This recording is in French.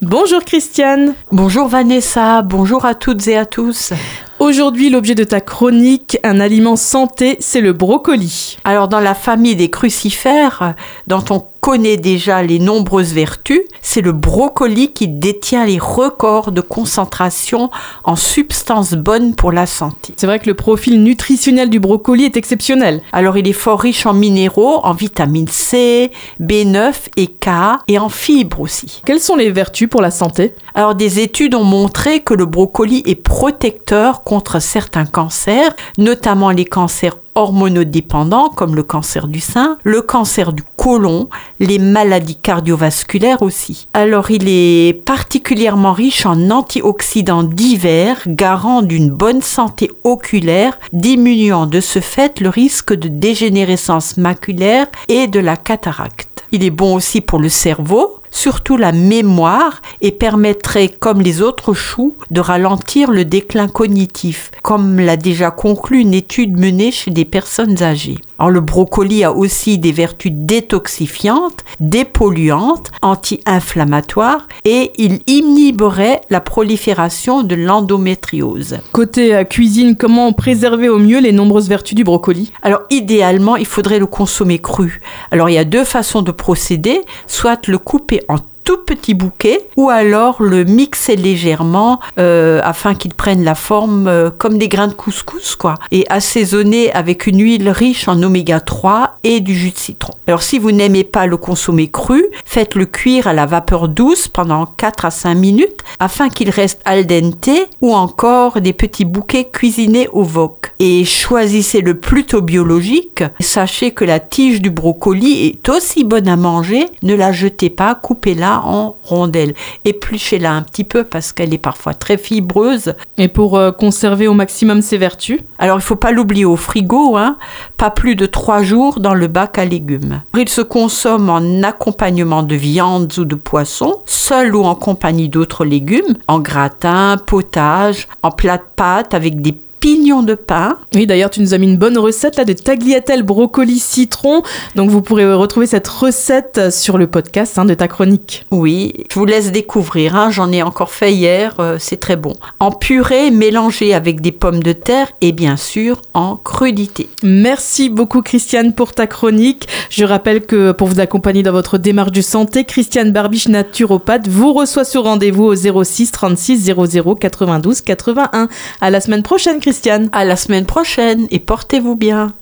Bonjour Christiane. Bonjour Vanessa, bonjour à toutes et à tous. Aujourd'hui, l'objet de ta chronique, un aliment santé, c'est le brocoli. Alors, dans la famille des crucifères, dont on connaît déjà les nombreuses vertus, c'est le brocoli qui détient les records de concentration en substances bonnes pour la santé. C'est vrai que le profil nutritionnel du brocoli est exceptionnel. Alors, il est fort riche en minéraux, en vitamine C, B9 et K, et en fibres aussi. Quelles sont les vertus pour la santé? Alors, des études ont montré que le brocoli est protecteur contre certains cancers, notamment les cancers hormonodépendants comme le cancer du sein, le cancer du côlon, les maladies cardiovasculaires aussi. Alors il est particulièrement riche en antioxydants divers, garant d'une bonne santé oculaire, diminuant de ce fait le risque de dégénérescence maculaire et de la cataracte. Il est bon aussi pour le cerveau, surtout la mémoire, et permettrait, comme les autres choux, de ralentir le déclin cognitif, comme l'a déjà conclu une étude menée chez des personnes âgées. Alors, le brocoli a aussi des vertus détoxifiantes, dépolluantes, anti-inflammatoires et il inhiberait la prolifération de l'endométriose. Côté euh, cuisine, comment préserver au mieux les nombreuses vertus du brocoli? Alors idéalement, il faudrait le consommer cru. Alors il y a deux façons de procéder, soit le couper en tout petit bouquet ou alors le mixer légèrement euh, afin qu'il prenne la forme euh, comme des grains de couscous quoi et assaisonner avec une huile riche en oméga 3 et du jus de citron. Alors si vous n'aimez pas le consommer cru, faites-le cuire à la vapeur douce pendant 4 à 5 minutes afin qu'il reste al dente ou encore des petits bouquets cuisinés au wok. Et choisissez-le plutôt biologique. Sachez que la tige du brocoli est aussi bonne à manger, ne la jetez pas, coupez-la en rondelles. Épluchez-la un petit peu parce qu'elle est parfois très fibreuse. Et pour euh, conserver au maximum ses vertus Alors il ne faut pas l'oublier au frigo, hein, pas plus de 3 jours dans le bac à légumes. Il se consomme en accompagnement de viande ou de poisson, seul ou en compagnie d'autres légumes, en gratin, potage, en plat de pâtes avec des pignon de pain. Oui, d'ailleurs, tu nous as mis une bonne recette là de tagliatelle brocoli citron. Donc, vous pourrez retrouver cette recette sur le podcast hein, de ta chronique. Oui, je vous laisse découvrir. Hein. J'en ai encore fait hier. Euh, c'est très bon. En purée mélangée avec des pommes de terre et bien sûr en crudité. Merci beaucoup, Christiane, pour ta chronique. Je rappelle que pour vous accompagner dans votre démarche de santé, Christiane Barbiche, naturopathe, vous reçoit sur rendez-vous au 06 36 00 92 81. À la semaine prochaine, Christiane. À la semaine prochaine et portez-vous bien.